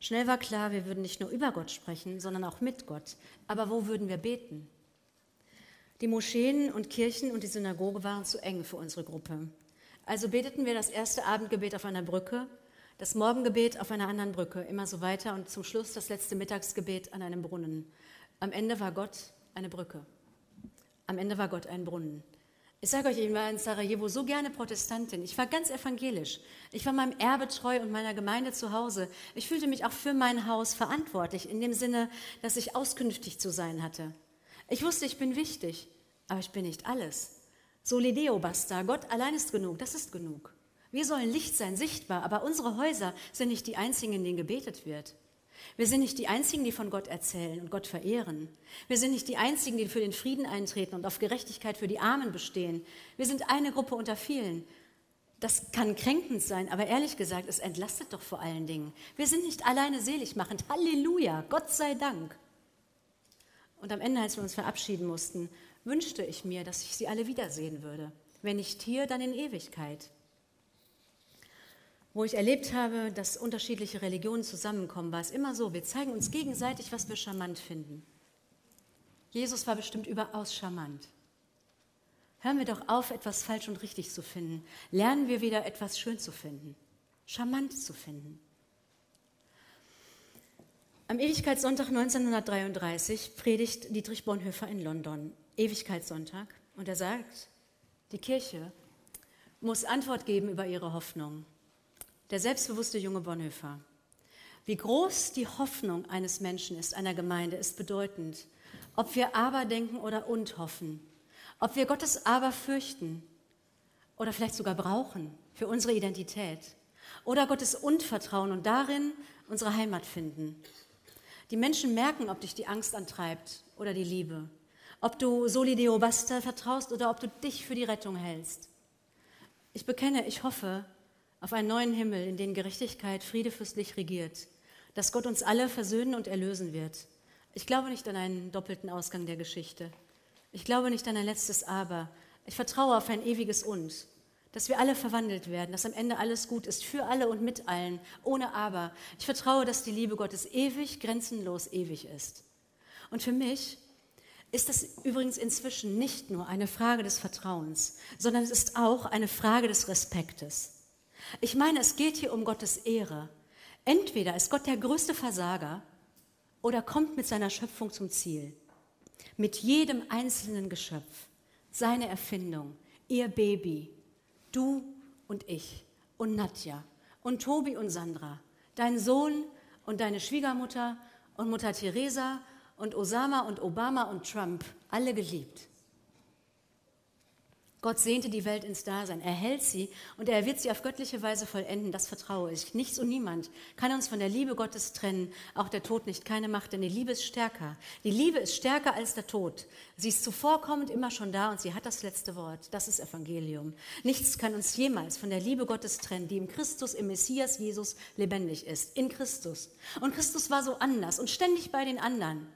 Schnell war klar, wir würden nicht nur über Gott sprechen, sondern auch mit Gott. Aber wo würden wir beten? Die Moscheen und Kirchen und die Synagoge waren zu eng für unsere Gruppe. Also beteten wir das erste Abendgebet auf einer Brücke, das Morgengebet auf einer anderen Brücke, immer so weiter und zum Schluss das letzte Mittagsgebet an einem Brunnen. Am Ende war Gott eine Brücke. Am Ende war Gott ein Brunnen. Ich sage euch, ich war in Sarajevo so gerne Protestantin. Ich war ganz evangelisch. Ich war meinem Erbe treu und meiner Gemeinde zu Hause. Ich fühlte mich auch für mein Haus verantwortlich, in dem Sinne, dass ich auskünftig zu sein hatte. Ich wusste, ich bin wichtig, aber ich bin nicht alles. Solideo basta, Gott allein ist genug, das ist genug. Wir sollen Licht sein, sichtbar, aber unsere Häuser sind nicht die einzigen, in denen gebetet wird. Wir sind nicht die Einzigen, die von Gott erzählen und Gott verehren. Wir sind nicht die Einzigen, die für den Frieden eintreten und auf Gerechtigkeit für die Armen bestehen. Wir sind eine Gruppe unter vielen. Das kann kränkend sein, aber ehrlich gesagt, es entlastet doch vor allen Dingen. Wir sind nicht alleine selig machend. Halleluja, Gott sei Dank. Und am Ende, als wir uns verabschieden mussten, wünschte ich mir, dass ich sie alle wiedersehen würde. Wenn nicht hier, dann in Ewigkeit. Wo ich erlebt habe, dass unterschiedliche Religionen zusammenkommen, war es immer so, wir zeigen uns gegenseitig, was wir charmant finden. Jesus war bestimmt überaus charmant. Hören wir doch auf, etwas falsch und richtig zu finden. Lernen wir wieder etwas schön zu finden, charmant zu finden. Am Ewigkeitssonntag 1933 predigt Dietrich Bonhoeffer in London. Ewigkeitssonntag. Und er sagt, die Kirche muss Antwort geben über ihre Hoffnung. Der selbstbewusste junge Bonhoeffer. Wie groß die Hoffnung eines Menschen ist, einer Gemeinde, ist bedeutend. Ob wir aber denken oder und hoffen. Ob wir Gottes aber fürchten oder vielleicht sogar brauchen für unsere Identität. Oder Gottes und vertrauen und darin unsere Heimat finden. Die Menschen merken, ob dich die Angst antreibt oder die Liebe. Ob du Solideo Basta vertraust oder ob du dich für die Rettung hältst. Ich bekenne, ich hoffe auf einen neuen Himmel, in dem Gerechtigkeit Friede fürstlich regiert, dass Gott uns alle versöhnen und erlösen wird. Ich glaube nicht an einen doppelten Ausgang der Geschichte. Ich glaube nicht an ein letztes Aber. Ich vertraue auf ein ewiges Und dass wir alle verwandelt werden, dass am Ende alles gut ist, für alle und mit allen, ohne Aber. Ich vertraue, dass die Liebe Gottes ewig, grenzenlos ewig ist. Und für mich ist das übrigens inzwischen nicht nur eine Frage des Vertrauens, sondern es ist auch eine Frage des Respektes. Ich meine, es geht hier um Gottes Ehre. Entweder ist Gott der größte Versager oder kommt mit seiner Schöpfung zum Ziel. Mit jedem einzelnen Geschöpf, seine Erfindung, ihr Baby, Du und ich und Nadja und Tobi und Sandra, dein Sohn und deine Schwiegermutter und Mutter Teresa und Osama und Obama und Trump alle geliebt. Gott sehnte die Welt ins Dasein, er hält sie und er wird sie auf göttliche Weise vollenden, das vertraue ich. Nichts und niemand kann uns von der Liebe Gottes trennen, auch der Tod nicht, keine Macht, denn die Liebe ist stärker. Die Liebe ist stärker als der Tod. Sie ist zuvorkommend immer schon da und sie hat das letzte Wort. Das ist Evangelium. Nichts kann uns jemals von der Liebe Gottes trennen, die im Christus, im Messias Jesus lebendig ist, in Christus. Und Christus war so anders und ständig bei den anderen.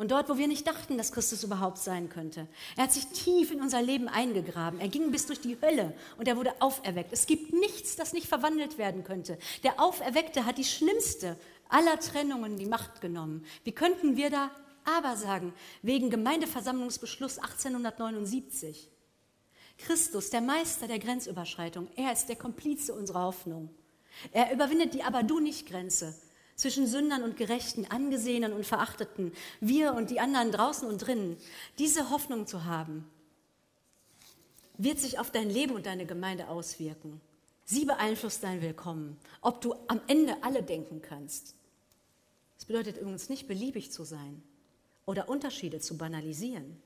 Und dort, wo wir nicht dachten, dass Christus überhaupt sein könnte. Er hat sich tief in unser Leben eingegraben. Er ging bis durch die Hölle und er wurde auferweckt. Es gibt nichts, das nicht verwandelt werden könnte. Der Auferweckte hat die schlimmste aller Trennungen die Macht genommen. Wie könnten wir da aber sagen, wegen Gemeindeversammlungsbeschluss 1879? Christus, der Meister der Grenzüberschreitung, er ist der Komplize unserer Hoffnung. Er überwindet die Aber-du-nicht-Grenze zwischen Sündern und Gerechten, Angesehenen und Verachteten, wir und die anderen draußen und drinnen, diese Hoffnung zu haben, wird sich auf dein Leben und deine Gemeinde auswirken. Sie beeinflusst dein Willkommen, ob du am Ende alle denken kannst. Das bedeutet übrigens nicht beliebig zu sein oder Unterschiede zu banalisieren.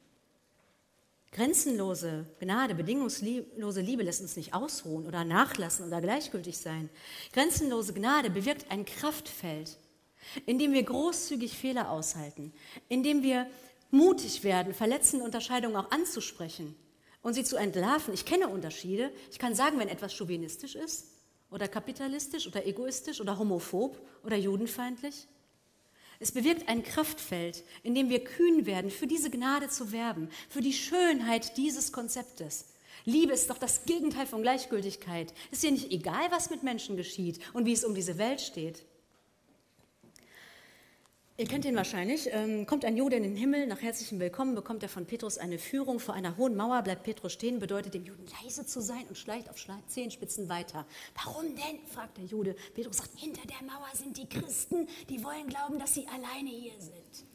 Grenzenlose Gnade, bedingungslose Liebe lässt uns nicht ausruhen oder nachlassen oder gleichgültig sein. Grenzenlose Gnade bewirkt ein Kraftfeld, in dem wir großzügig Fehler aushalten, in dem wir mutig werden, verletzende Unterscheidungen auch anzusprechen und sie zu entlarven. Ich kenne Unterschiede. Ich kann sagen, wenn etwas chauvinistisch ist oder kapitalistisch oder egoistisch oder homophob oder judenfeindlich. Es bewirkt ein Kraftfeld, in dem wir kühn werden, für diese Gnade zu werben, für die Schönheit dieses Konzeptes. Liebe ist doch das Gegenteil von Gleichgültigkeit. Es ist ja nicht egal, was mit Menschen geschieht und wie es um diese Welt steht. Ihr kennt ihn wahrscheinlich. Ähm, kommt ein Jude in den Himmel, nach herzlichem Willkommen bekommt er von Petrus eine Führung. Vor einer hohen Mauer bleibt Petrus stehen, bedeutet dem Juden leise zu sein und schleicht auf Zehenspitzen weiter. Warum denn? fragt der Jude. Petrus sagt, hinter der Mauer sind die Christen, die wollen glauben, dass sie alleine hier sind.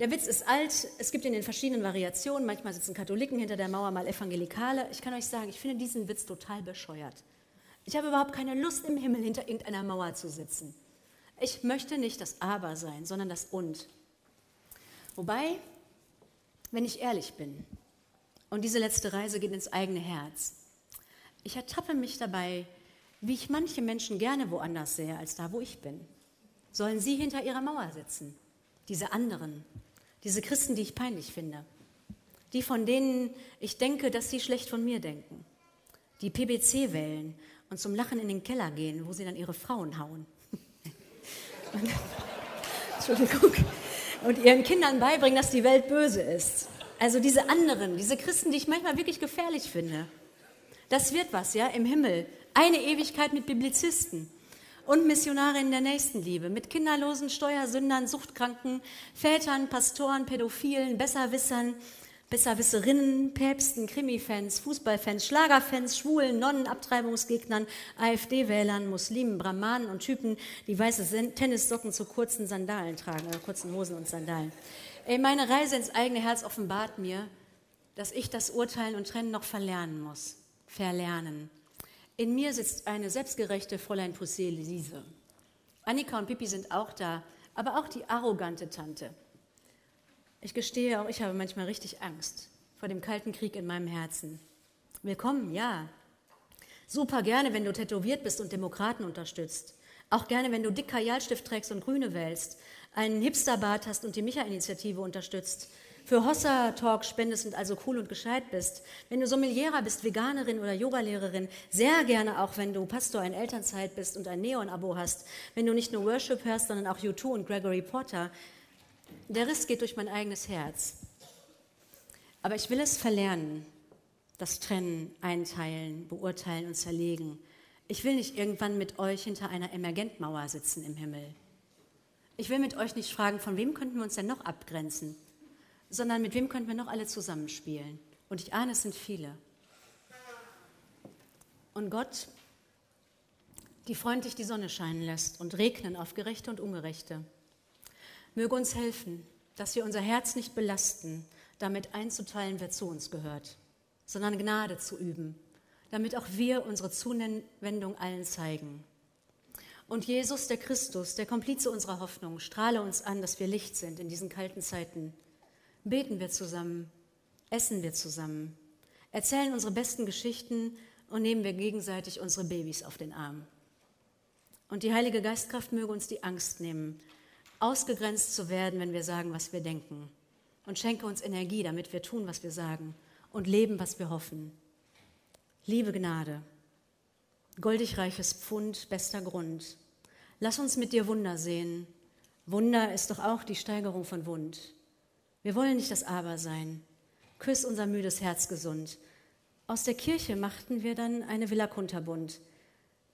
Der Witz ist alt, es gibt ihn in verschiedenen Variationen. Manchmal sitzen Katholiken hinter der Mauer, mal Evangelikale. Ich kann euch sagen, ich finde diesen Witz total bescheuert. Ich habe überhaupt keine Lust, im Himmel hinter irgendeiner Mauer zu sitzen. Ich möchte nicht das Aber sein, sondern das Und. Wobei, wenn ich ehrlich bin, und diese letzte Reise geht ins eigene Herz, ich ertappe mich dabei, wie ich manche Menschen gerne woanders sehe als da, wo ich bin. Sollen sie hinter ihrer Mauer sitzen? Diese anderen, diese Christen, die ich peinlich finde, die von denen ich denke, dass sie schlecht von mir denken, die PBC wählen und zum Lachen in den Keller gehen, wo sie dann ihre Frauen hauen. Entschuldigung. Und ihren Kindern beibringen, dass die Welt böse ist. Also diese anderen, diese Christen, die ich manchmal wirklich gefährlich finde. Das wird was, ja, im Himmel. Eine Ewigkeit mit Biblizisten und Missionarinnen der Nächstenliebe, mit kinderlosen Steuersündern, Suchtkranken, Vätern, Pastoren, Pädophilen, Besserwissern, Besserwisserinnen, Päpsten, Krimi-Fans, Fußballfans, Schlagerfans, Schwulen, Nonnen, Abtreibungsgegnern, AfD-Wählern, Muslimen, Brahmanen und Typen, die weiße Tennissocken zu kurzen Sandalen tragen, oder kurzen Hosen und Sandalen. Ey, meine Reise ins eigene Herz offenbart mir, dass ich das Urteilen und Trennen noch verlernen muss. Verlernen. In mir sitzt eine selbstgerechte Fräulein Poussé-Lise. Annika und Pippi sind auch da, aber auch die arrogante Tante ich gestehe, auch ich habe manchmal richtig Angst vor dem kalten Krieg in meinem Herzen. Willkommen, ja. Super gerne, wenn du tätowiert bist und Demokraten unterstützt. Auch gerne, wenn du dick Kajalstift trägst und Grüne wählst, einen Hipsterbart hast und die Micha-Initiative unterstützt, für Hossa-Talk spendest und also cool und gescheit bist, wenn du Sommelierer bist, Veganerin oder Yogalehrerin, sehr gerne auch, wenn du Pastor in Elternzeit bist und ein Neon-Abo hast, wenn du nicht nur Worship hörst, sondern auch U2 und Gregory Porter, der Riss geht durch mein eigenes Herz. Aber ich will es verlernen, das Trennen, Einteilen, Beurteilen und Zerlegen. Ich will nicht irgendwann mit euch hinter einer Emergentmauer sitzen im Himmel. Ich will mit euch nicht fragen, von wem könnten wir uns denn noch abgrenzen, sondern mit wem könnten wir noch alle zusammenspielen. Und ich ahne, es sind viele. Und Gott, die freundlich die Sonne scheinen lässt und regnen auf Gerechte und Ungerechte Möge uns helfen, dass wir unser Herz nicht belasten, damit einzuteilen, wer zu uns gehört, sondern Gnade zu üben, damit auch wir unsere Zuwendung allen zeigen. Und Jesus, der Christus, der Komplize unserer Hoffnung, strahle uns an, dass wir Licht sind in diesen kalten Zeiten. Beten wir zusammen, essen wir zusammen, erzählen unsere besten Geschichten und nehmen wir gegenseitig unsere Babys auf den Arm. Und die Heilige Geistkraft möge uns die Angst nehmen, ausgegrenzt zu werden, wenn wir sagen, was wir denken. Und schenke uns Energie, damit wir tun, was wir sagen und leben, was wir hoffen. Liebe Gnade, goldig reiches Pfund, bester Grund, lass uns mit dir Wunder sehen. Wunder ist doch auch die Steigerung von Wund. Wir wollen nicht das Aber sein. Küss unser müdes Herz gesund. Aus der Kirche machten wir dann eine Villa Kunterbund,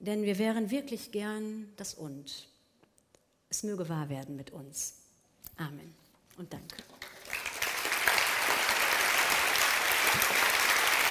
denn wir wären wirklich gern das Und. Es möge wahr werden mit uns. Amen und danke.